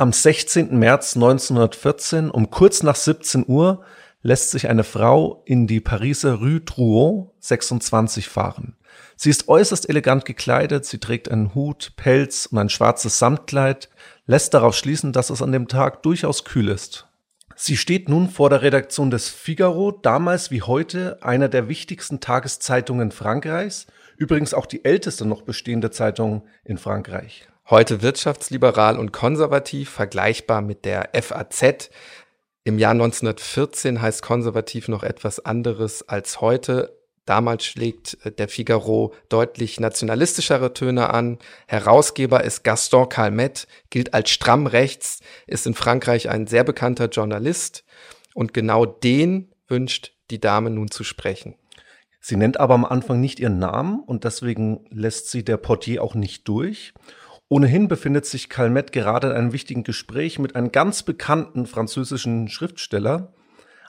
Am 16. März 1914 um kurz nach 17 Uhr lässt sich eine Frau in die Pariser Rue Drouot 26 fahren. Sie ist äußerst elegant gekleidet, sie trägt einen Hut, Pelz und ein schwarzes Samtkleid, lässt darauf schließen, dass es an dem Tag durchaus kühl ist. Sie steht nun vor der Redaktion des Figaro, damals wie heute einer der wichtigsten Tageszeitungen Frankreichs, übrigens auch die älteste noch bestehende Zeitung in Frankreich. Heute wirtschaftsliberal und konservativ, vergleichbar mit der FAZ. Im Jahr 1914 heißt konservativ noch etwas anderes als heute. Damals schlägt äh, der Figaro deutlich nationalistischere Töne an. Herausgeber ist Gaston Calmet, gilt als stramm rechts, ist in Frankreich ein sehr bekannter Journalist und genau den wünscht die Dame nun zu sprechen. Sie nennt aber am Anfang nicht ihren Namen und deswegen lässt sie der Portier auch nicht durch. Ohnehin befindet sich Calmet gerade in einem wichtigen Gespräch mit einem ganz bekannten französischen Schriftsteller.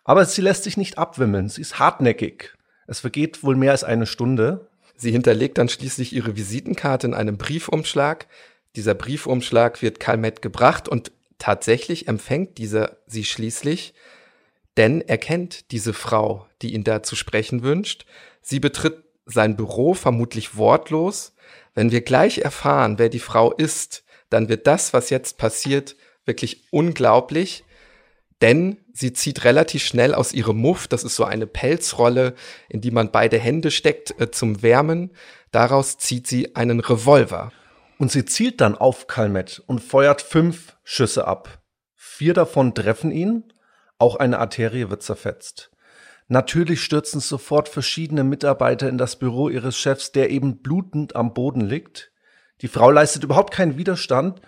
Aber sie lässt sich nicht abwimmeln. Sie ist hartnäckig. Es vergeht wohl mehr als eine Stunde. Sie hinterlegt dann schließlich ihre Visitenkarte in einem Briefumschlag. Dieser Briefumschlag wird Calmet gebracht und tatsächlich empfängt dieser sie schließlich, denn er kennt diese Frau, die ihn da zu sprechen wünscht. Sie betritt sein Büro vermutlich wortlos wenn wir gleich erfahren, wer die Frau ist, dann wird das, was jetzt passiert, wirklich unglaublich, denn sie zieht relativ schnell aus ihrem Muff, das ist so eine Pelzrolle, in die man beide Hände steckt äh, zum Wärmen, daraus zieht sie einen Revolver. Und sie zielt dann auf Kalmet und feuert fünf Schüsse ab. Vier davon treffen ihn, auch eine Arterie wird zerfetzt. Natürlich stürzen sofort verschiedene Mitarbeiter in das Büro ihres Chefs, der eben blutend am Boden liegt. Die Frau leistet überhaupt keinen Widerstand.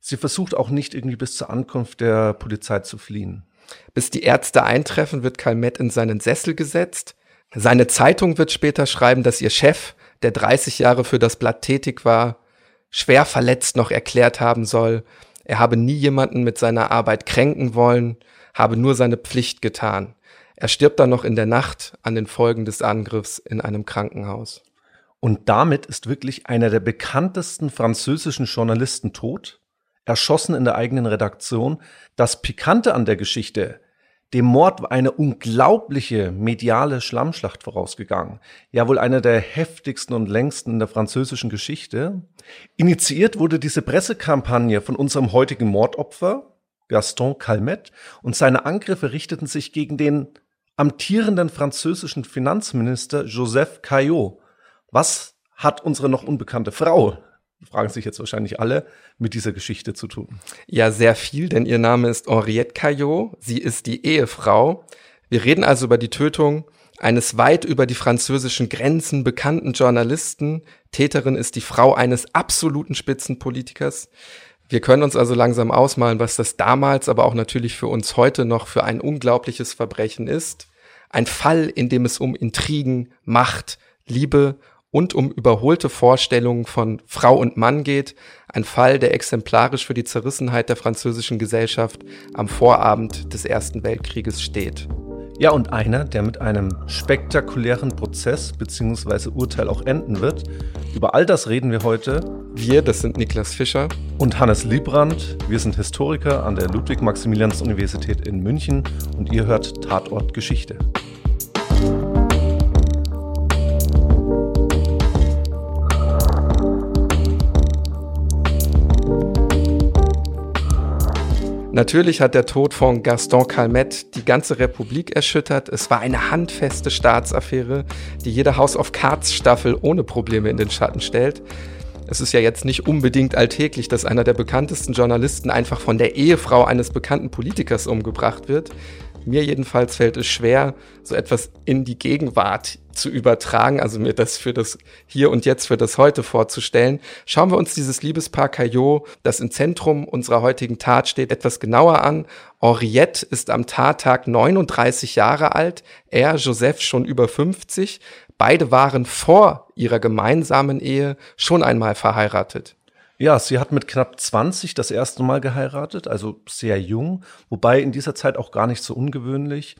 Sie versucht auch nicht irgendwie bis zur Ankunft der Polizei zu fliehen. Bis die Ärzte eintreffen, wird Calmet in seinen Sessel gesetzt. Seine Zeitung wird später schreiben, dass ihr Chef, der 30 Jahre für das Blatt tätig war, schwer verletzt noch erklärt haben soll, er habe nie jemanden mit seiner Arbeit kränken wollen, habe nur seine Pflicht getan. Er stirbt dann noch in der Nacht an den Folgen des Angriffs in einem Krankenhaus. Und damit ist wirklich einer der bekanntesten französischen Journalisten tot, erschossen in der eigenen Redaktion. Das Pikante an der Geschichte, dem Mord war eine unglaubliche mediale Schlammschlacht vorausgegangen. Ja, wohl eine der heftigsten und längsten in der französischen Geschichte. Initiiert wurde diese Pressekampagne von unserem heutigen Mordopfer, Gaston Calmet, und seine Angriffe richteten sich gegen den amtierenden französischen Finanzminister Joseph Caillot. Was hat unsere noch unbekannte Frau, fragen sich jetzt wahrscheinlich alle, mit dieser Geschichte zu tun? Ja, sehr viel, denn ihr Name ist Henriette Caillot. Sie ist die Ehefrau. Wir reden also über die Tötung eines weit über die französischen Grenzen bekannten Journalisten. Täterin ist die Frau eines absoluten Spitzenpolitikers. Wir können uns also langsam ausmalen, was das damals, aber auch natürlich für uns heute noch für ein unglaubliches Verbrechen ist. Ein Fall, in dem es um Intrigen, Macht, Liebe und um überholte Vorstellungen von Frau und Mann geht. Ein Fall, der exemplarisch für die Zerrissenheit der französischen Gesellschaft am Vorabend des Ersten Weltkrieges steht. Ja, und einer, der mit einem spektakulären Prozess bzw. Urteil auch enden wird. Über all das reden wir heute. Wir, das sind Niklas Fischer und Hannes Liebrand. Wir sind Historiker an der Ludwig-Maximilians-Universität in München und ihr hört Tatort Geschichte. Natürlich hat der Tod von Gaston Calmet die ganze Republik erschüttert. Es war eine handfeste Staatsaffäre, die jede House of Cards Staffel ohne Probleme in den Schatten stellt. Es ist ja jetzt nicht unbedingt alltäglich, dass einer der bekanntesten Journalisten einfach von der Ehefrau eines bekannten Politikers umgebracht wird. Mir jedenfalls fällt es schwer, so etwas in die Gegenwart zu übertragen, also mir das für das Hier und Jetzt, für das Heute vorzustellen. Schauen wir uns dieses Liebespaar Caillot, das im Zentrum unserer heutigen Tat steht, etwas genauer an. Henriette ist am Tattag 39 Jahre alt, er, Joseph, schon über 50. Beide waren vor ihrer gemeinsamen Ehe schon einmal verheiratet. Ja, sie hat mit knapp 20 das erste Mal geheiratet, also sehr jung, wobei in dieser Zeit auch gar nicht so ungewöhnlich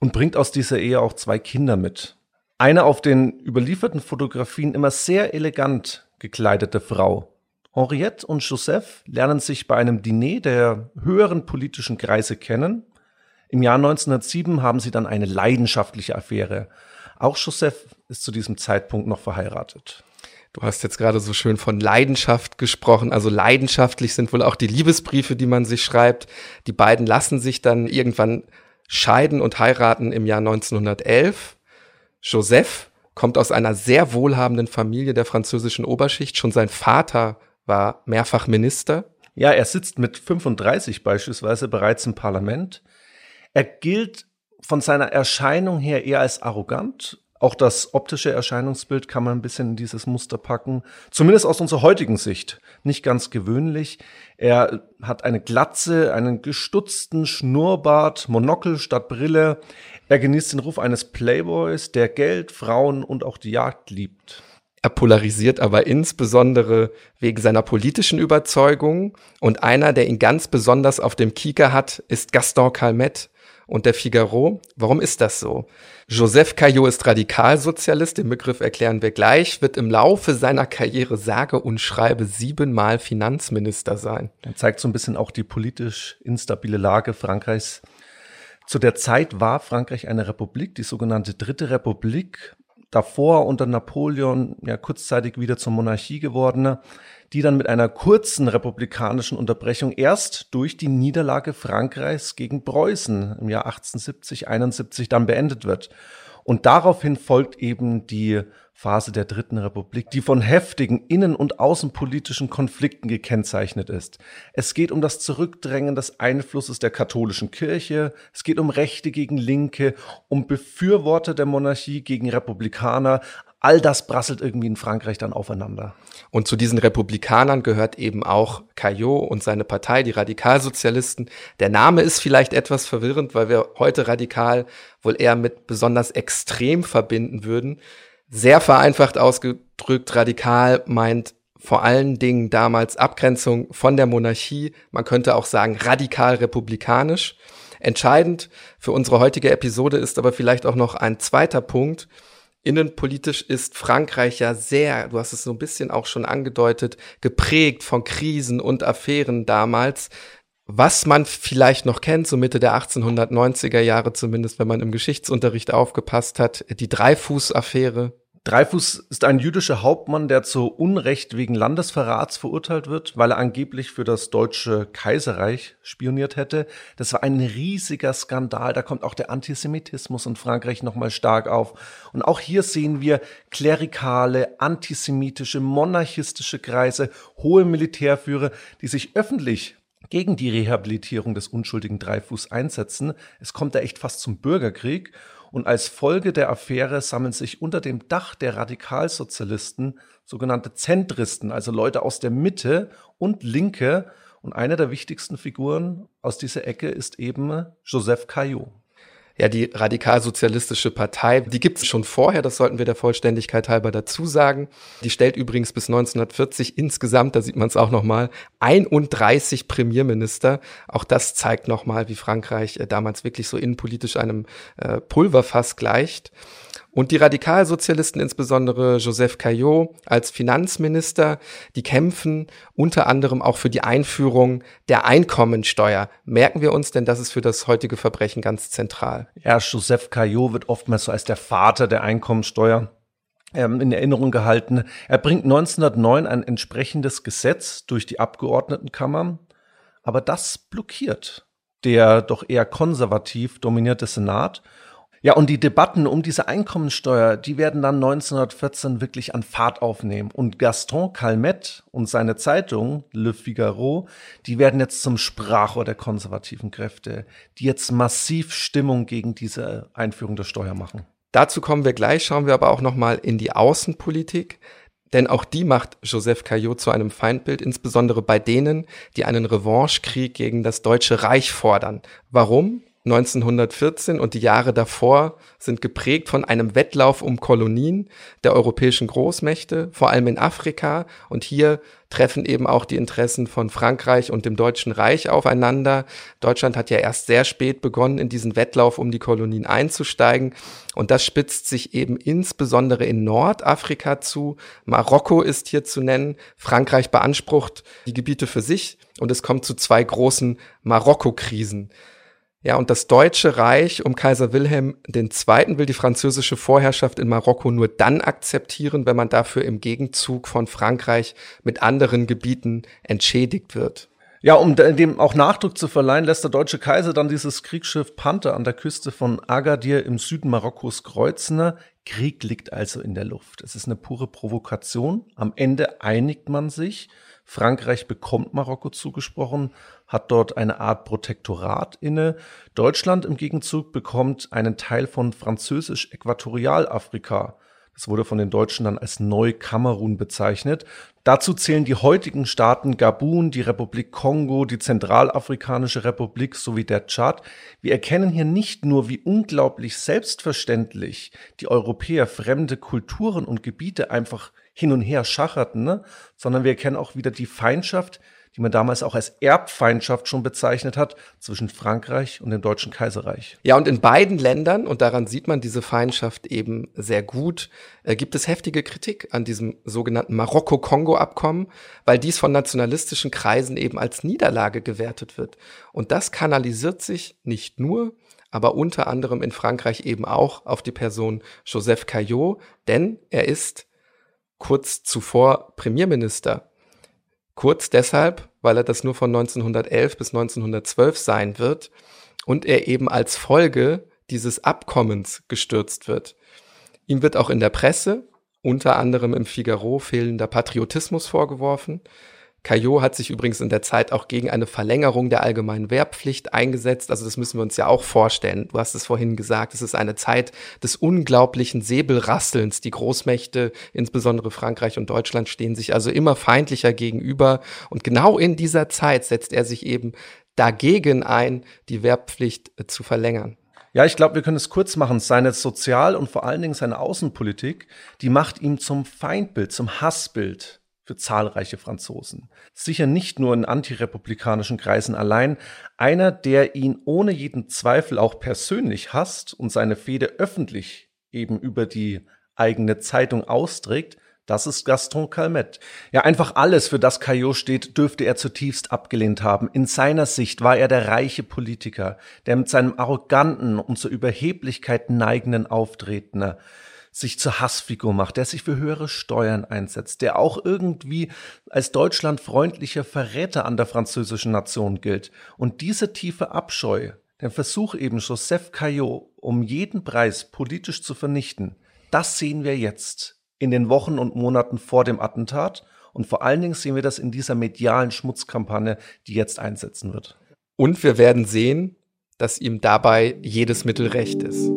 und bringt aus dieser Ehe auch zwei Kinder mit. Eine auf den überlieferten Fotografien immer sehr elegant gekleidete Frau. Henriette und Joseph lernen sich bei einem Diner der höheren politischen Kreise kennen. Im Jahr 1907 haben sie dann eine leidenschaftliche Affäre. Auch Joseph ist zu diesem Zeitpunkt noch verheiratet. Du hast jetzt gerade so schön von Leidenschaft gesprochen. Also leidenschaftlich sind wohl auch die Liebesbriefe, die man sich schreibt. Die beiden lassen sich dann irgendwann scheiden und heiraten im Jahr 1911. Joseph kommt aus einer sehr wohlhabenden Familie der französischen Oberschicht. Schon sein Vater war mehrfach Minister. Ja, er sitzt mit 35 beispielsweise bereits im Parlament. Er gilt von seiner Erscheinung her eher als arrogant auch das optische Erscheinungsbild kann man ein bisschen in dieses Muster packen. Zumindest aus unserer heutigen Sicht. Nicht ganz gewöhnlich. Er hat eine Glatze, einen gestutzten Schnurrbart, Monokel statt Brille. Er genießt den Ruf eines Playboys, der Geld, Frauen und auch die Jagd liebt. Er polarisiert aber insbesondere wegen seiner politischen Überzeugung. Und einer, der ihn ganz besonders auf dem Kieker hat, ist Gaston Calmette, und der Figaro. Warum ist das so? Joseph Caillot ist Radikalsozialist, den Begriff erklären wir gleich, wird im Laufe seiner Karriere sage und schreibe siebenmal Finanzminister sein. Er zeigt so ein bisschen auch die politisch instabile Lage Frankreichs. Zu der Zeit war Frankreich eine Republik, die sogenannte Dritte Republik, davor unter Napoleon ja kurzzeitig wieder zur Monarchie gewordene die dann mit einer kurzen republikanischen Unterbrechung erst durch die Niederlage Frankreichs gegen Preußen im Jahr 1870, 71 dann beendet wird. Und daraufhin folgt eben die Phase der Dritten Republik, die von heftigen innen- und außenpolitischen Konflikten gekennzeichnet ist. Es geht um das Zurückdrängen des Einflusses der katholischen Kirche, es geht um Rechte gegen Linke, um Befürworter der Monarchie gegen Republikaner, all das prasselt irgendwie in Frankreich dann aufeinander. Und zu diesen Republikanern gehört eben auch Caillot und seine Partei, die Radikalsozialisten. Der Name ist vielleicht etwas verwirrend, weil wir heute radikal wohl eher mit besonders extrem verbinden würden. Sehr vereinfacht ausgedrückt, radikal meint vor allen Dingen damals Abgrenzung von der Monarchie. Man könnte auch sagen radikal republikanisch. Entscheidend für unsere heutige Episode ist aber vielleicht auch noch ein zweiter Punkt, Innenpolitisch ist Frankreich ja sehr, du hast es so ein bisschen auch schon angedeutet, geprägt von Krisen und Affären damals. Was man vielleicht noch kennt, so Mitte der 1890er Jahre zumindest, wenn man im Geschichtsunterricht aufgepasst hat, die Dreifuß-Affäre, Dreifuß ist ein jüdischer Hauptmann, der zu Unrecht wegen Landesverrats verurteilt wird, weil er angeblich für das deutsche Kaiserreich spioniert hätte. Das war ein riesiger Skandal. Da kommt auch der Antisemitismus in Frankreich nochmal stark auf. Und auch hier sehen wir klerikale, antisemitische, monarchistische Kreise, hohe Militärführer, die sich öffentlich gegen die Rehabilitierung des unschuldigen Dreifuß einsetzen. Es kommt da echt fast zum Bürgerkrieg. Und als Folge der Affäre sammeln sich unter dem Dach der Radikalsozialisten sogenannte Zentristen, also Leute aus der Mitte und Linke. Und eine der wichtigsten Figuren aus dieser Ecke ist eben Joseph Caillot. Ja, die radikalsozialistische Partei, die gibt es schon vorher, das sollten wir der Vollständigkeit halber dazu sagen. Die stellt übrigens bis 1940 insgesamt, da sieht man es auch nochmal, 31 Premierminister. Auch das zeigt nochmal, wie Frankreich äh, damals wirklich so innenpolitisch einem äh, Pulverfass gleicht. Und die Radikalsozialisten, insbesondere Joseph Caillot als Finanzminister, die kämpfen unter anderem auch für die Einführung der Einkommensteuer. Merken wir uns, denn das ist für das heutige Verbrechen ganz zentral. Ja, Joseph Caillot wird oftmals so als der Vater der Einkommensteuer ähm, in Erinnerung gehalten. Er bringt 1909 ein entsprechendes Gesetz durch die Abgeordnetenkammer, aber das blockiert der doch eher konservativ dominierte Senat ja, und die Debatten um diese Einkommensteuer, die werden dann 1914 wirklich an Fahrt aufnehmen. Und Gaston Calmette und seine Zeitung Le Figaro, die werden jetzt zum Sprachrohr der konservativen Kräfte, die jetzt massiv Stimmung gegen diese Einführung der Steuer machen. Dazu kommen wir gleich, schauen wir aber auch noch mal in die Außenpolitik. Denn auch die macht Joseph Caillot zu einem Feindbild, insbesondere bei denen, die einen Revanchekrieg gegen das Deutsche Reich fordern. Warum? 1914 und die Jahre davor sind geprägt von einem Wettlauf um Kolonien der europäischen Großmächte, vor allem in Afrika. Und hier treffen eben auch die Interessen von Frankreich und dem Deutschen Reich aufeinander. Deutschland hat ja erst sehr spät begonnen, in diesen Wettlauf um die Kolonien einzusteigen. Und das spitzt sich eben insbesondere in Nordafrika zu. Marokko ist hier zu nennen. Frankreich beansprucht die Gebiete für sich und es kommt zu zwei großen Marokko-Krisen. Ja, und das Deutsche Reich um Kaiser Wilhelm II. will die französische Vorherrschaft in Marokko nur dann akzeptieren, wenn man dafür im Gegenzug von Frankreich mit anderen Gebieten entschädigt wird. Ja, um dem auch Nachdruck zu verleihen, lässt der deutsche Kaiser dann dieses Kriegsschiff Panther an der Küste von Agadir im Süden Marokkos kreuzen. Krieg liegt also in der Luft. Es ist eine pure Provokation. Am Ende einigt man sich. Frankreich bekommt Marokko zugesprochen, hat dort eine Art Protektorat inne. Deutschland im Gegenzug bekommt einen Teil von Französisch-Äquatorialafrika. Das wurde von den Deutschen dann als Neukamerun bezeichnet. Dazu zählen die heutigen Staaten Gabun, die Republik Kongo, die Zentralafrikanische Republik sowie der Tschad. Wir erkennen hier nicht nur, wie unglaublich selbstverständlich die Europäer fremde Kulturen und Gebiete einfach hin und her schacherten, ne? sondern wir erkennen auch wieder die Feindschaft, die man damals auch als Erbfeindschaft schon bezeichnet hat, zwischen Frankreich und dem Deutschen Kaiserreich. Ja, und in beiden Ländern, und daran sieht man diese Feindschaft eben sehr gut, äh, gibt es heftige Kritik an diesem sogenannten Marokko-Kongo-Abkommen, weil dies von nationalistischen Kreisen eben als Niederlage gewertet wird. Und das kanalisiert sich nicht nur, aber unter anderem in Frankreich eben auch auf die Person Joseph Caillot, denn er ist kurz zuvor Premierminister. Kurz deshalb, weil er das nur von 1911 bis 1912 sein wird und er eben als Folge dieses Abkommens gestürzt wird. Ihm wird auch in der Presse, unter anderem im Figaro, fehlender Patriotismus vorgeworfen. Caillot hat sich übrigens in der Zeit auch gegen eine Verlängerung der allgemeinen Wehrpflicht eingesetzt. Also das müssen wir uns ja auch vorstellen. Du hast es vorhin gesagt, es ist eine Zeit des unglaublichen Säbelrasselns. Die Großmächte, insbesondere Frankreich und Deutschland, stehen sich also immer feindlicher gegenüber. Und genau in dieser Zeit setzt er sich eben dagegen ein, die Wehrpflicht äh, zu verlängern. Ja, ich glaube, wir können es kurz machen. Seine Sozial- und vor allen Dingen seine Außenpolitik, die macht ihm zum Feindbild, zum Hassbild für zahlreiche Franzosen. Sicher nicht nur in antirepublikanischen Kreisen allein, einer, der ihn ohne jeden Zweifel auch persönlich hasst und seine Fehde öffentlich eben über die eigene Zeitung austrägt, das ist Gaston Calmet. Ja, einfach alles, für das Caillot steht, dürfte er zutiefst abgelehnt haben. In seiner Sicht war er der reiche Politiker, der mit seinem arroganten und zur Überheblichkeit neigenden Auftreten sich zur Hassfigur macht, der sich für höhere Steuern einsetzt, der auch irgendwie als deutschlandfreundlicher Verräter an der französischen Nation gilt. Und diese tiefe Abscheu, der Versuch eben Joseph Caillot um jeden Preis politisch zu vernichten, das sehen wir jetzt in den Wochen und Monaten vor dem Attentat und vor allen Dingen sehen wir das in dieser medialen Schmutzkampagne, die jetzt einsetzen wird. Und wir werden sehen, dass ihm dabei jedes Mittel recht ist.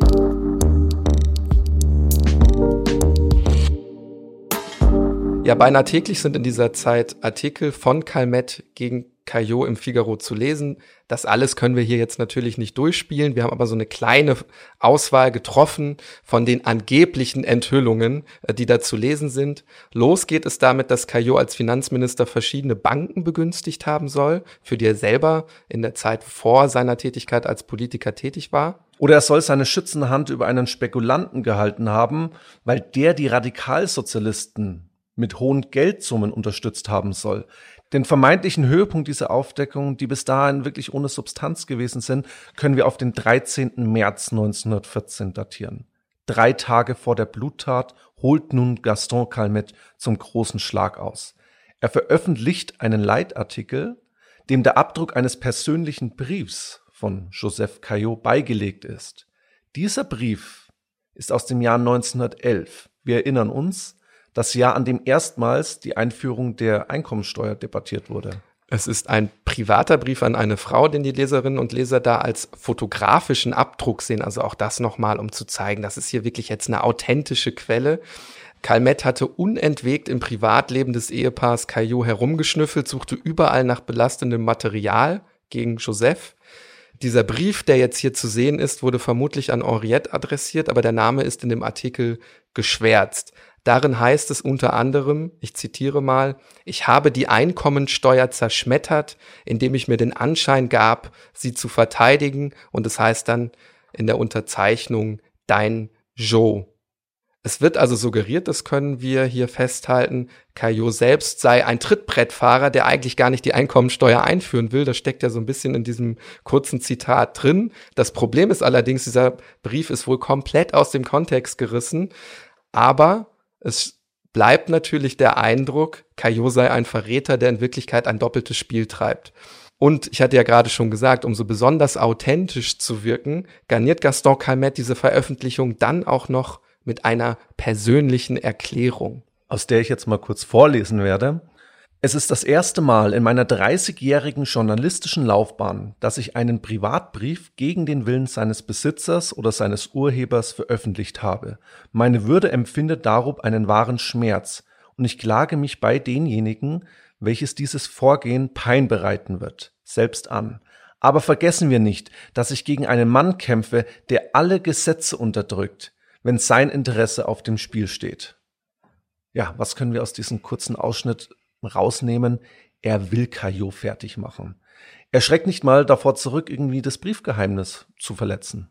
Ja, beinahe täglich sind in dieser Zeit Artikel von Calmet gegen Caillot im Figaro zu lesen. Das alles können wir hier jetzt natürlich nicht durchspielen. Wir haben aber so eine kleine Auswahl getroffen von den angeblichen Enthüllungen, äh, die da zu lesen sind. Los geht es damit, dass Caillot als Finanzminister verschiedene Banken begünstigt haben soll, für die er selber in der Zeit vor seiner Tätigkeit als Politiker tätig war. Oder er soll seine schützende Hand über einen Spekulanten gehalten haben, weil der die Radikalsozialisten mit hohen Geldsummen unterstützt haben soll. Den vermeintlichen Höhepunkt dieser Aufdeckung, die bis dahin wirklich ohne Substanz gewesen sind, können wir auf den 13. März 1914 datieren. Drei Tage vor der Bluttat holt nun Gaston Calmet zum großen Schlag aus. Er veröffentlicht einen Leitartikel, dem der Abdruck eines persönlichen Briefs von Joseph Caillot beigelegt ist. Dieser Brief ist aus dem Jahr 1911. Wir erinnern uns, das Jahr, an dem erstmals die Einführung der Einkommensteuer debattiert wurde. Es ist ein privater Brief an eine Frau, den die Leserinnen und Leser da als fotografischen Abdruck sehen. Also auch das nochmal, um zu zeigen, das ist hier wirklich jetzt eine authentische Quelle. Calmet hatte unentwegt im Privatleben des Ehepaars Caillot herumgeschnüffelt, suchte überall nach belastendem Material gegen Joseph. Dieser Brief, der jetzt hier zu sehen ist, wurde vermutlich an Henriette adressiert, aber der Name ist in dem Artikel geschwärzt. Darin heißt es unter anderem, ich zitiere mal, ich habe die Einkommensteuer zerschmettert, indem ich mir den Anschein gab, sie zu verteidigen und es heißt dann in der Unterzeichnung dein Joe. Es wird also suggeriert, das können wir hier festhalten, Caillot selbst sei ein Trittbrettfahrer, der eigentlich gar nicht die Einkommensteuer einführen will. Das steckt ja so ein bisschen in diesem kurzen Zitat drin. Das Problem ist allerdings, dieser Brief ist wohl komplett aus dem Kontext gerissen, aber es bleibt natürlich der Eindruck, Caillot sei ein Verräter, der in Wirklichkeit ein doppeltes Spiel treibt. Und ich hatte ja gerade schon gesagt, um so besonders authentisch zu wirken, garniert Gaston Calmet diese Veröffentlichung dann auch noch mit einer persönlichen Erklärung. Aus der ich jetzt mal kurz vorlesen werde. Es ist das erste Mal in meiner 30-jährigen journalistischen Laufbahn, dass ich einen Privatbrief gegen den Willen seines Besitzers oder seines Urhebers veröffentlicht habe. Meine Würde empfindet darob einen wahren Schmerz, und ich klage mich bei denjenigen, welches dieses Vorgehen Pein bereiten wird, selbst an. Aber vergessen wir nicht, dass ich gegen einen Mann kämpfe, der alle Gesetze unterdrückt, wenn sein Interesse auf dem Spiel steht. Ja, was können wir aus diesem kurzen Ausschnitt rausnehmen, er will Caillot fertig machen. Er schreckt nicht mal davor zurück, irgendwie das Briefgeheimnis zu verletzen.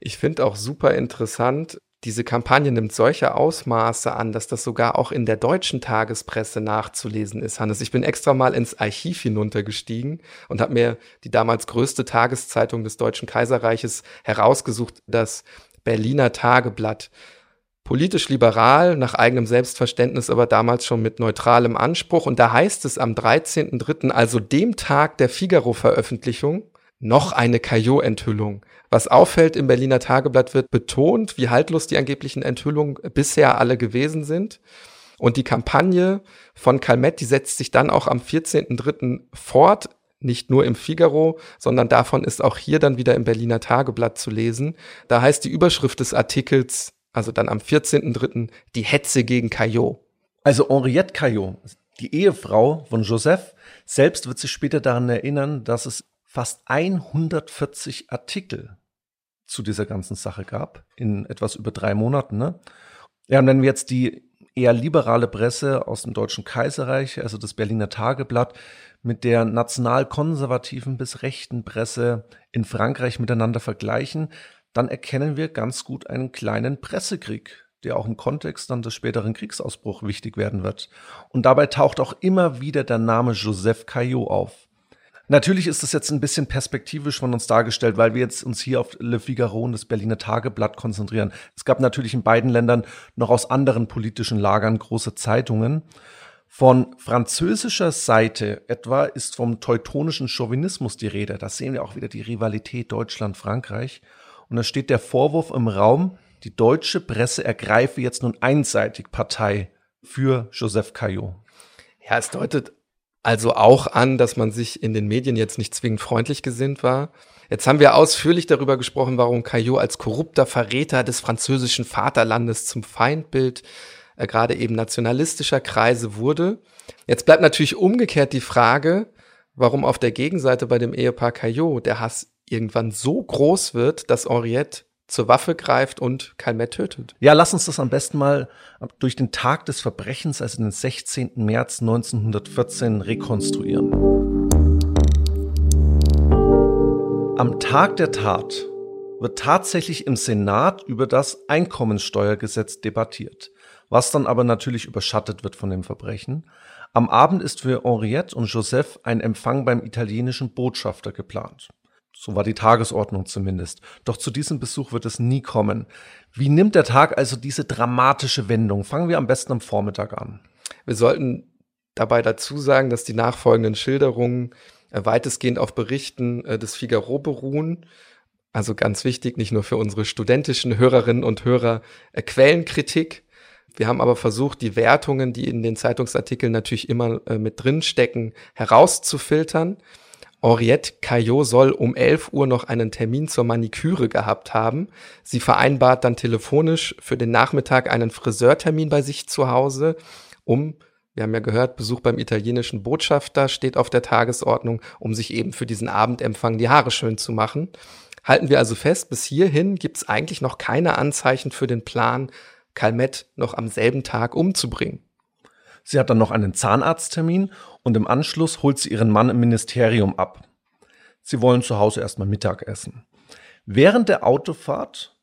Ich finde auch super interessant, diese Kampagne nimmt solche Ausmaße an, dass das sogar auch in der deutschen Tagespresse nachzulesen ist, Hannes. Ich bin extra mal ins Archiv hinuntergestiegen und habe mir die damals größte Tageszeitung des Deutschen Kaiserreiches herausgesucht, das Berliner Tageblatt politisch liberal, nach eigenem Selbstverständnis, aber damals schon mit neutralem Anspruch. Und da heißt es am 13.03., also dem Tag der Figaro-Veröffentlichung, noch eine Caillot-Enthüllung. Was auffällt im Berliner Tageblatt wird betont, wie haltlos die angeblichen Enthüllungen bisher alle gewesen sind. Und die Kampagne von Calmet, die setzt sich dann auch am 14.03. fort, nicht nur im Figaro, sondern davon ist auch hier dann wieder im Berliner Tageblatt zu lesen. Da heißt die Überschrift des Artikels also dann am 14.03. die Hetze gegen Caillot. Also Henriette Caillot, die Ehefrau von Joseph, selbst wird sich später daran erinnern, dass es fast 140 Artikel zu dieser ganzen Sache gab, in etwas über drei Monaten. Ne? Ja, und wenn wir jetzt die eher liberale Presse aus dem Deutschen Kaiserreich, also das Berliner Tageblatt, mit der nationalkonservativen bis rechten Presse in Frankreich miteinander vergleichen, dann erkennen wir ganz gut einen kleinen Pressekrieg, der auch im Kontext dann des späteren Kriegsausbruchs wichtig werden wird. Und dabei taucht auch immer wieder der Name Joseph Caillot auf. Natürlich ist das jetzt ein bisschen perspektivisch von uns dargestellt, weil wir jetzt uns hier auf Le Figaro und das Berliner Tageblatt konzentrieren. Es gab natürlich in beiden Ländern noch aus anderen politischen Lagern große Zeitungen. Von französischer Seite etwa ist vom teutonischen Chauvinismus die Rede. Da sehen wir auch wieder die Rivalität Deutschland-Frankreich. Und da steht der Vorwurf im Raum, die deutsche Presse ergreife jetzt nun einseitig Partei für Joseph Caillot. Ja, es deutet also auch an, dass man sich in den Medien jetzt nicht zwingend freundlich gesinnt war. Jetzt haben wir ausführlich darüber gesprochen, warum Caillot als korrupter Verräter des französischen Vaterlandes zum Feindbild äh, gerade eben nationalistischer Kreise wurde. Jetzt bleibt natürlich umgekehrt die Frage, warum auf der Gegenseite bei dem Ehepaar Caillot der Hass irgendwann so groß wird, dass Henriette zur Waffe greift und Calmet tötet. Ja, lass uns das am besten mal durch den Tag des Verbrechens, also den 16. März 1914, rekonstruieren. Am Tag der Tat wird tatsächlich im Senat über das Einkommensteuergesetz debattiert, was dann aber natürlich überschattet wird von dem Verbrechen. Am Abend ist für Henriette und Joseph ein Empfang beim italienischen Botschafter geplant. So war die Tagesordnung zumindest. Doch zu diesem Besuch wird es nie kommen. Wie nimmt der Tag also diese dramatische Wendung? Fangen wir am besten am Vormittag an. Wir sollten dabei dazu sagen, dass die nachfolgenden Schilderungen äh, weitestgehend auf Berichten äh, des Figaro beruhen. Also ganz wichtig, nicht nur für unsere studentischen Hörerinnen und Hörer, äh, Quellenkritik. Wir haben aber versucht, die Wertungen, die in den Zeitungsartikeln natürlich immer mit drin stecken, herauszufiltern. Henriette Caillot soll um 11 Uhr noch einen Termin zur Maniküre gehabt haben. Sie vereinbart dann telefonisch für den Nachmittag einen Friseurtermin bei sich zu Hause, um Wir haben ja gehört, Besuch beim italienischen Botschafter steht auf der Tagesordnung, um sich eben für diesen Abendempfang die Haare schön zu machen. Halten wir also fest, bis hierhin gibt es eigentlich noch keine Anzeichen für den Plan, Calmette noch am selben Tag umzubringen. Sie hat dann noch einen Zahnarzttermin und im Anschluss holt sie ihren Mann im Ministerium ab. Sie wollen zu Hause erstmal Mittag essen. Während der Autofahrt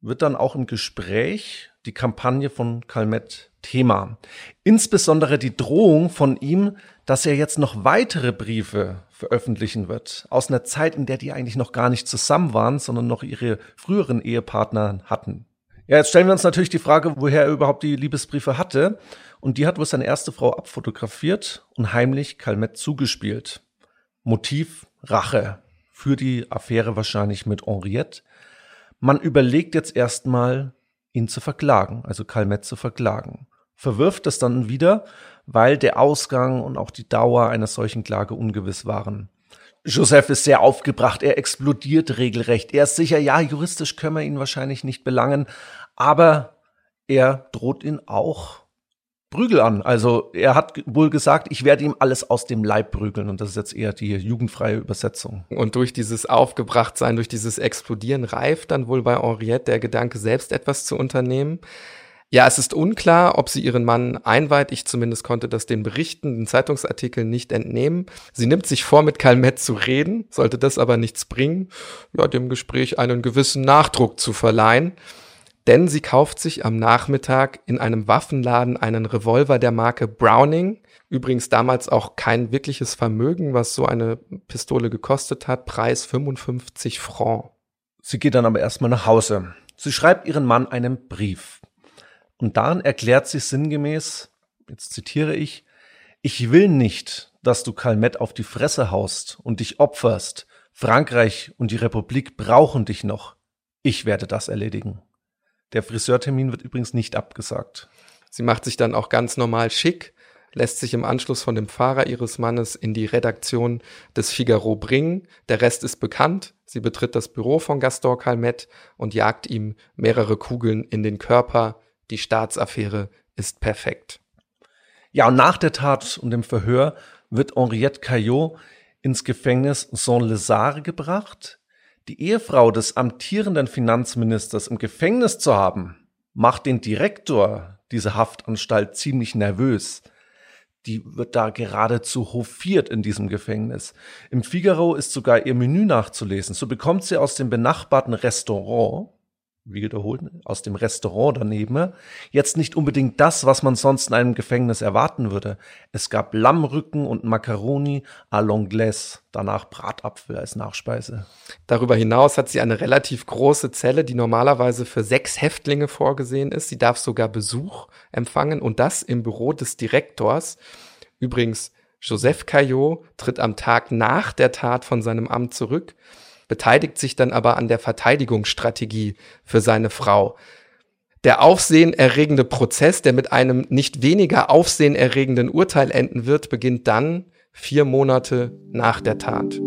wird dann auch im Gespräch die Kampagne von Calmette Thema. Insbesondere die Drohung von ihm, dass er jetzt noch weitere Briefe veröffentlichen wird. Aus einer Zeit, in der die eigentlich noch gar nicht zusammen waren, sondern noch ihre früheren Ehepartner hatten. Ja, jetzt stellen wir uns natürlich die Frage, woher er überhaupt die Liebesbriefe hatte. Und die hat wohl seine erste Frau abfotografiert und heimlich Calmette zugespielt. Motiv Rache. Für die Affäre wahrscheinlich mit Henriette. Man überlegt jetzt erstmal, ihn zu verklagen, also Calmette zu verklagen. Verwirft es dann wieder, weil der Ausgang und auch die Dauer einer solchen Klage ungewiss waren. Joseph ist sehr aufgebracht, er explodiert regelrecht. Er ist sicher, ja, juristisch können wir ihn wahrscheinlich nicht belangen, aber er droht ihn auch Prügel an. Also er hat wohl gesagt, ich werde ihm alles aus dem Leib prügeln. Und das ist jetzt eher die jugendfreie Übersetzung. Und durch dieses Aufgebrachtsein, durch dieses Explodieren reift dann wohl bei Henriette der Gedanke, selbst etwas zu unternehmen. Ja, es ist unklar, ob sie ihren Mann einweiht. Ich zumindest konnte das den Berichten, den Zeitungsartikeln nicht entnehmen. Sie nimmt sich vor, mit Calmette zu reden, sollte das aber nichts bringen, ja, dem Gespräch einen gewissen Nachdruck zu verleihen denn sie kauft sich am Nachmittag in einem Waffenladen einen Revolver der Marke Browning. Übrigens damals auch kein wirkliches Vermögen, was so eine Pistole gekostet hat. Preis 55 Franc. Sie geht dann aber erstmal nach Hause. Sie schreibt ihren Mann einen Brief. Und darin erklärt sie sinngemäß, jetzt zitiere ich, ich will nicht, dass du Calmette auf die Fresse haust und dich opferst. Frankreich und die Republik brauchen dich noch. Ich werde das erledigen. Der Friseurtermin wird übrigens nicht abgesagt. Sie macht sich dann auch ganz normal schick, lässt sich im Anschluss von dem Fahrer ihres Mannes in die Redaktion des Figaro bringen. Der Rest ist bekannt. Sie betritt das Büro von Gaston Calmette und jagt ihm mehrere Kugeln in den Körper. Die Staatsaffäre ist perfekt. Ja, und nach der Tat und dem Verhör wird Henriette Caillot ins Gefängnis Saint-Lazare gebracht. Die Ehefrau des amtierenden Finanzministers im Gefängnis zu haben, macht den Direktor dieser Haftanstalt ziemlich nervös. Die wird da geradezu hofiert in diesem Gefängnis. Im Figaro ist sogar ihr Menü nachzulesen. So bekommt sie aus dem benachbarten Restaurant wiederholen, aus dem Restaurant daneben, jetzt nicht unbedingt das, was man sonst in einem Gefängnis erwarten würde. Es gab Lammrücken und Macaroni à l'anglaise, danach Bratapfel als Nachspeise. Darüber hinaus hat sie eine relativ große Zelle, die normalerweise für sechs Häftlinge vorgesehen ist. Sie darf sogar Besuch empfangen und das im Büro des Direktors. Übrigens, Joseph Caillot tritt am Tag nach der Tat von seinem Amt zurück beteiligt sich dann aber an der Verteidigungsstrategie für seine Frau. Der aufsehenerregende Prozess, der mit einem nicht weniger aufsehenerregenden Urteil enden wird, beginnt dann vier Monate nach der Tat.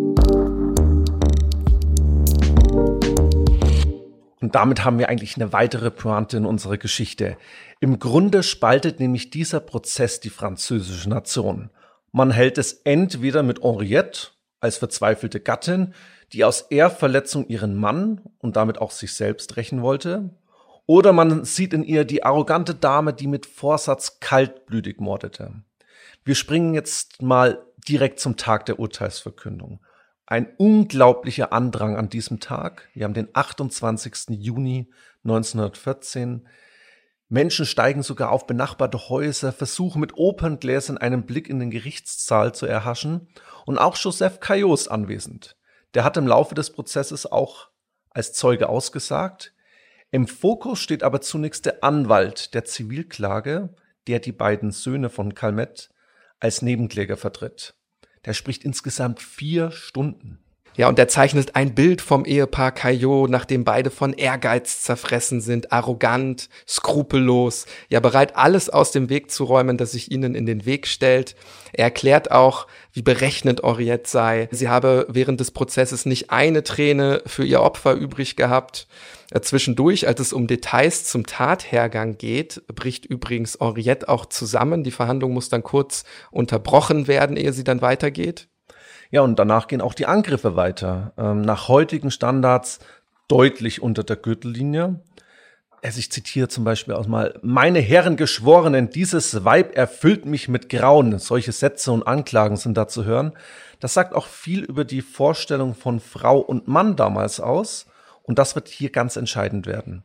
Und damit haben wir eigentlich eine weitere Pointe in unserer Geschichte. Im Grunde spaltet nämlich dieser Prozess die französische Nation. Man hält es entweder mit Henriette als verzweifelte Gattin, die aus Ehrverletzung ihren Mann und damit auch sich selbst rächen wollte, oder man sieht in ihr die arrogante Dame, die mit Vorsatz kaltblütig mordete. Wir springen jetzt mal direkt zum Tag der Urteilsverkündung. Ein unglaublicher Andrang an diesem Tag. Wir haben den 28. Juni 1914. Menschen steigen sogar auf benachbarte Häuser, versuchen mit Operngläsern einen Blick in den Gerichtssaal zu erhaschen. Und auch Joseph Caillot anwesend. Der hat im Laufe des Prozesses auch als Zeuge ausgesagt. Im Fokus steht aber zunächst der Anwalt der Zivilklage, der die beiden Söhne von Calmette als Nebenkläger vertritt. Der spricht insgesamt vier Stunden. Ja, und er zeichnet ein Bild vom Ehepaar Caillot, nachdem beide von Ehrgeiz zerfressen sind, arrogant, skrupellos, ja bereit, alles aus dem Weg zu räumen, das sich ihnen in den Weg stellt. Er erklärt auch, wie berechnend Henriette sei. Sie habe während des Prozesses nicht eine Träne für ihr Opfer übrig gehabt. Äh, zwischendurch, als es um Details zum Tathergang geht, bricht übrigens Henriette auch zusammen. Die Verhandlung muss dann kurz unterbrochen werden, ehe sie dann weitergeht. Ja, und danach gehen auch die Angriffe weiter. Ähm, nach heutigen Standards deutlich unter der Gürtellinie. Also ich zitiere zum Beispiel auch mal, meine Herren Geschworenen, dieses Weib erfüllt mich mit Grauen. Solche Sätze und Anklagen sind da zu hören. Das sagt auch viel über die Vorstellung von Frau und Mann damals aus. Und das wird hier ganz entscheidend werden.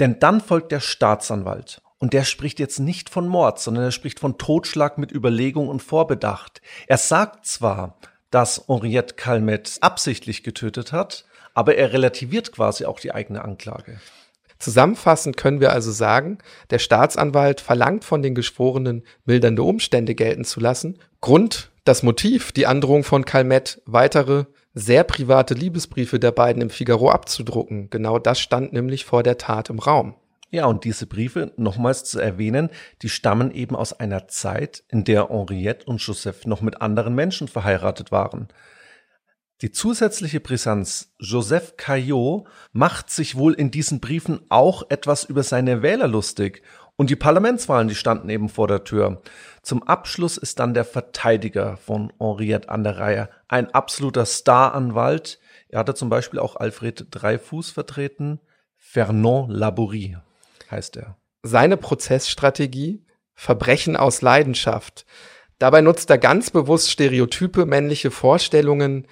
Denn dann folgt der Staatsanwalt. Und der spricht jetzt nicht von Mord, sondern er spricht von Totschlag mit Überlegung und Vorbedacht. Er sagt zwar, dass Henriette Calmet absichtlich getötet hat, aber er relativiert quasi auch die eigene Anklage. Zusammenfassend können wir also sagen, der Staatsanwalt verlangt von den Geschworenen, mildernde Umstände gelten zu lassen. Grund, das Motiv, die Androhung von Calmet, weitere sehr private Liebesbriefe der beiden im Figaro abzudrucken. Genau das stand nämlich vor der Tat im Raum. Ja, und diese Briefe, nochmals zu erwähnen, die stammen eben aus einer Zeit, in der Henriette und Joseph noch mit anderen Menschen verheiratet waren. Die zusätzliche Brisanz Joseph Caillot macht sich wohl in diesen Briefen auch etwas über seine Wähler lustig. Und die Parlamentswahlen, die standen eben vor der Tür. Zum Abschluss ist dann der Verteidiger von Henriette an der Reihe. Ein absoluter Staranwalt. Er hatte zum Beispiel auch Alfred Dreifuß vertreten. Fernand Labourie heißt er. Seine Prozessstrategie Verbrechen aus Leidenschaft. Dabei nutzt er ganz bewusst stereotype männliche Vorstellungen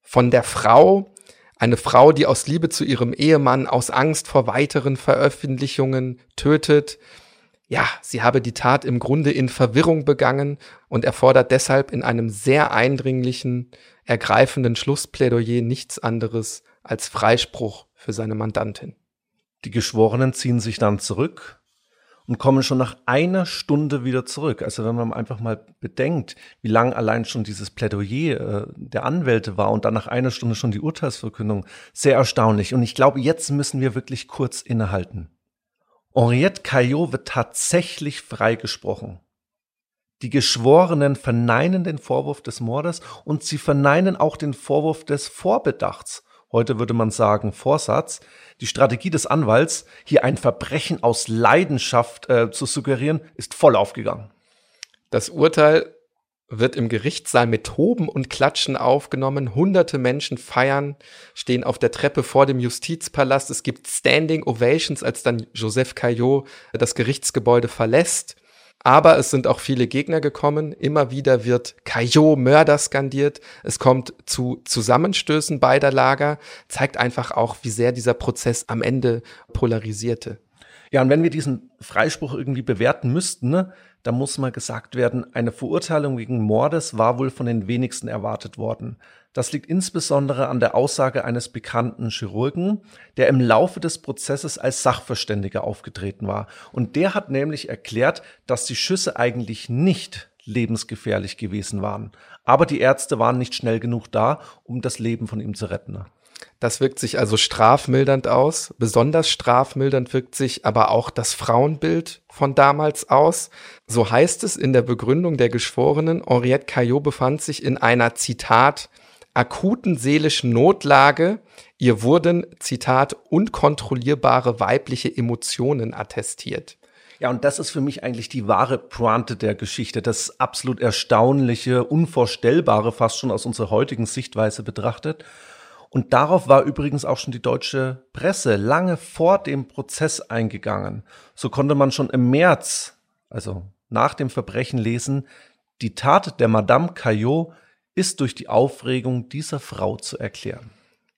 von der Frau, eine Frau, die aus Liebe zu ihrem Ehemann, aus Angst vor weiteren Veröffentlichungen tötet. Ja, sie habe die Tat im Grunde in Verwirrung begangen und erfordert deshalb in einem sehr eindringlichen, ergreifenden Schlussplädoyer nichts anderes als Freispruch für seine Mandantin. Die Geschworenen ziehen sich dann zurück und kommen schon nach einer Stunde wieder zurück. Also wenn man einfach mal bedenkt, wie lang allein schon dieses Plädoyer äh, der Anwälte war und dann nach einer Stunde schon die Urteilsverkündung, sehr erstaunlich. Und ich glaube, jetzt müssen wir wirklich kurz innehalten. Henriette Caillot wird tatsächlich freigesprochen. Die Geschworenen verneinen den Vorwurf des Mordes und sie verneinen auch den Vorwurf des Vorbedachts heute würde man sagen Vorsatz, die Strategie des Anwalts, hier ein Verbrechen aus Leidenschaft äh, zu suggerieren, ist voll aufgegangen. Das Urteil wird im Gerichtssaal mit Toben und Klatschen aufgenommen. Hunderte Menschen feiern, stehen auf der Treppe vor dem Justizpalast. Es gibt Standing Ovations, als dann Joseph Caillot das Gerichtsgebäude verlässt. Aber es sind auch viele Gegner gekommen. Immer wieder wird Caillot Mörder skandiert. Es kommt zu Zusammenstößen beider Lager. Zeigt einfach auch, wie sehr dieser Prozess am Ende polarisierte. Ja, und wenn wir diesen Freispruch irgendwie bewerten müssten, ne, da muss mal gesagt werden, eine Verurteilung wegen Mordes war wohl von den wenigsten erwartet worden. Das liegt insbesondere an der Aussage eines bekannten Chirurgen, der im Laufe des Prozesses als Sachverständiger aufgetreten war. Und der hat nämlich erklärt, dass die Schüsse eigentlich nicht lebensgefährlich gewesen waren. Aber die Ärzte waren nicht schnell genug da, um das Leben von ihm zu retten. Das wirkt sich also strafmildernd aus. Besonders strafmildernd wirkt sich aber auch das Frauenbild von damals aus. So heißt es in der Begründung der Geschworenen, Henriette Caillot befand sich in einer, Zitat, akuten seelischen Notlage. Ihr wurden, Zitat, unkontrollierbare weibliche Emotionen attestiert. Ja, und das ist für mich eigentlich die wahre Pointe der Geschichte, das absolut erstaunliche, unvorstellbare, fast schon aus unserer heutigen Sichtweise betrachtet. Und darauf war übrigens auch schon die deutsche Presse lange vor dem Prozess eingegangen. So konnte man schon im März, also nach dem Verbrechen lesen, die Tat der Madame Caillot ist durch die Aufregung dieser Frau zu erklären.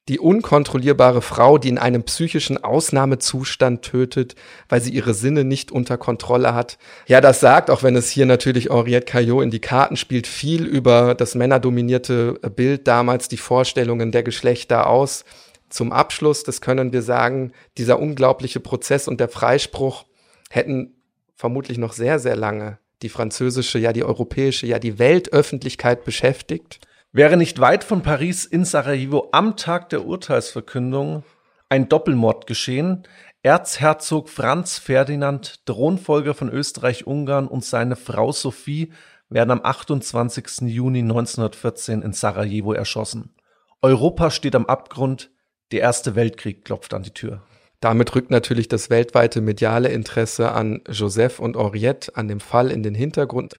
Die unkontrollierbare Frau, die in einem psychischen Ausnahmezustand tötet, weil sie ihre Sinne nicht unter Kontrolle hat. Ja, das sagt, auch wenn es hier natürlich Henriette Caillot in die Karten spielt, viel über das männerdominierte Bild damals, die Vorstellungen der Geschlechter aus. Zum Abschluss, das können wir sagen, dieser unglaubliche Prozess und der Freispruch hätten vermutlich noch sehr, sehr lange die französische, ja die europäische, ja die Weltöffentlichkeit beschäftigt. Wäre nicht weit von Paris in Sarajevo am Tag der Urteilsverkündung ein Doppelmord geschehen, Erzherzog Franz Ferdinand, Thronfolger von Österreich-Ungarn und seine Frau Sophie werden am 28. Juni 1914 in Sarajevo erschossen. Europa steht am Abgrund, der Erste Weltkrieg klopft an die Tür. Damit rückt natürlich das weltweite mediale Interesse an Joseph und Henriette, an dem Fall in den Hintergrund.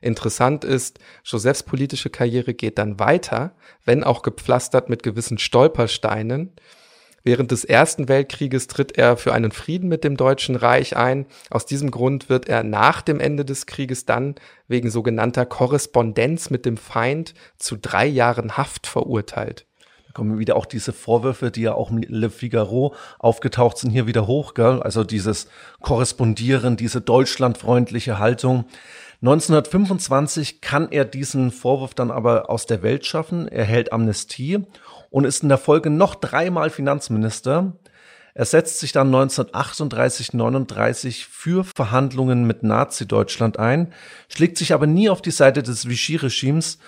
Interessant ist, Josephs politische Karriere geht dann weiter, wenn auch gepflastert mit gewissen Stolpersteinen. Während des Ersten Weltkrieges tritt er für einen Frieden mit dem Deutschen Reich ein. Aus diesem Grund wird er nach dem Ende des Krieges dann wegen sogenannter Korrespondenz mit dem Feind zu drei Jahren Haft verurteilt kommen wieder auch diese Vorwürfe, die ja auch mit Le Figaro aufgetaucht sind, hier wieder hoch. Gell? Also dieses Korrespondieren, diese deutschlandfreundliche Haltung. 1925 kann er diesen Vorwurf dann aber aus der Welt schaffen. Er hält Amnestie und ist in der Folge noch dreimal Finanzminister. Er setzt sich dann 1938, 39 für Verhandlungen mit Nazi-Deutschland ein, schlägt sich aber nie auf die Seite des Vichy-Regimes,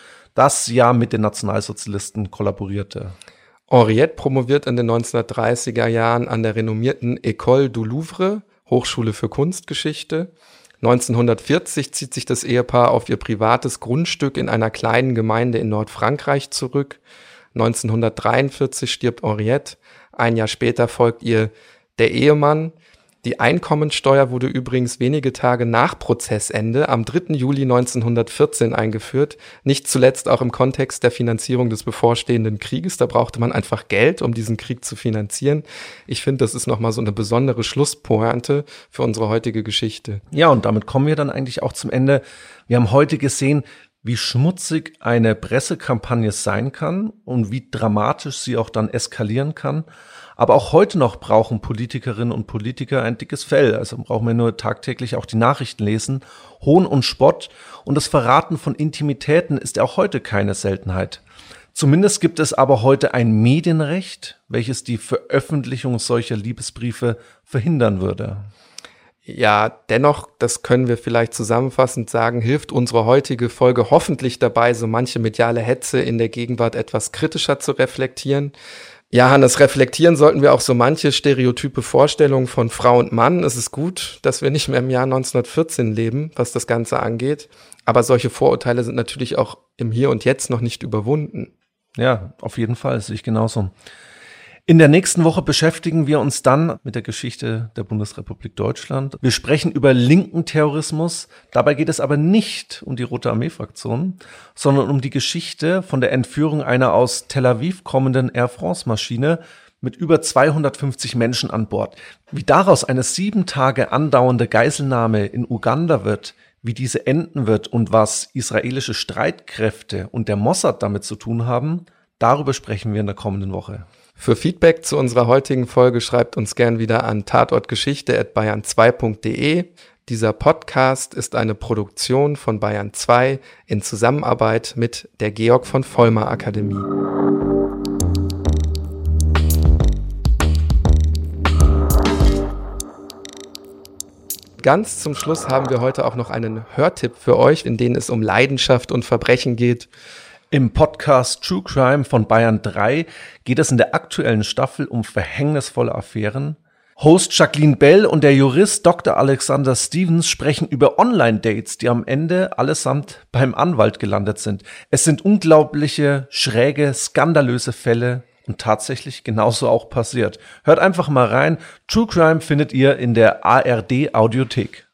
das ja mit den Nationalsozialisten kollaborierte. Henriette promoviert in den 1930er Jahren an der renommierten École du Louvre, Hochschule für Kunstgeschichte. 1940 zieht sich das Ehepaar auf ihr privates Grundstück in einer kleinen Gemeinde in Nordfrankreich zurück. 1943 stirbt Henriette. Ein Jahr später folgt ihr der Ehemann. Die Einkommensteuer wurde übrigens wenige Tage nach Prozessende am 3. Juli 1914 eingeführt, nicht zuletzt auch im Kontext der Finanzierung des bevorstehenden Krieges. Da brauchte man einfach Geld, um diesen Krieg zu finanzieren. Ich finde, das ist nochmal so eine besondere Schlusspointe für unsere heutige Geschichte. Ja, und damit kommen wir dann eigentlich auch zum Ende. Wir haben heute gesehen, wie schmutzig eine Pressekampagne sein kann und wie dramatisch sie auch dann eskalieren kann. Aber auch heute noch brauchen Politikerinnen und Politiker ein dickes Fell. Also brauchen wir nur tagtäglich auch die Nachrichten lesen. Hohn und Spott und das Verraten von Intimitäten ist auch heute keine Seltenheit. Zumindest gibt es aber heute ein Medienrecht, welches die Veröffentlichung solcher Liebesbriefe verhindern würde. Ja, dennoch, das können wir vielleicht zusammenfassend sagen, hilft unsere heutige Folge hoffentlich dabei, so manche mediale Hetze in der Gegenwart etwas kritischer zu reflektieren. Ja, Hannes, reflektieren sollten wir auch so manche stereotype Vorstellungen von Frau und Mann. Es ist gut, dass wir nicht mehr im Jahr 1914 leben, was das Ganze angeht. Aber solche Vorurteile sind natürlich auch im Hier und Jetzt noch nicht überwunden. Ja, auf jeden Fall, sehe ich genauso. In der nächsten Woche beschäftigen wir uns dann mit der Geschichte der Bundesrepublik Deutschland. Wir sprechen über linken Terrorismus. Dabei geht es aber nicht um die Rote Armee-Fraktion, sondern um die Geschichte von der Entführung einer aus Tel Aviv kommenden Air France-Maschine mit über 250 Menschen an Bord. Wie daraus eine sieben Tage andauernde Geiselnahme in Uganda wird, wie diese enden wird und was israelische Streitkräfte und der Mossad damit zu tun haben, darüber sprechen wir in der kommenden Woche. Für Feedback zu unserer heutigen Folge schreibt uns gern wieder an tatortgeschichte.bayern2.de. Dieser Podcast ist eine Produktion von Bayern 2 in Zusammenarbeit mit der Georg von Vollmer Akademie. Ganz zum Schluss haben wir heute auch noch einen Hörtipp für euch, in dem es um Leidenschaft und Verbrechen geht. Im Podcast True Crime von Bayern 3 geht es in der aktuellen Staffel um verhängnisvolle Affären. Host Jacqueline Bell und der Jurist Dr. Alexander Stevens sprechen über Online-Dates, die am Ende allesamt beim Anwalt gelandet sind. Es sind unglaubliche, schräge, skandalöse Fälle und tatsächlich genauso auch passiert. Hört einfach mal rein. True Crime findet ihr in der ARD Audiothek.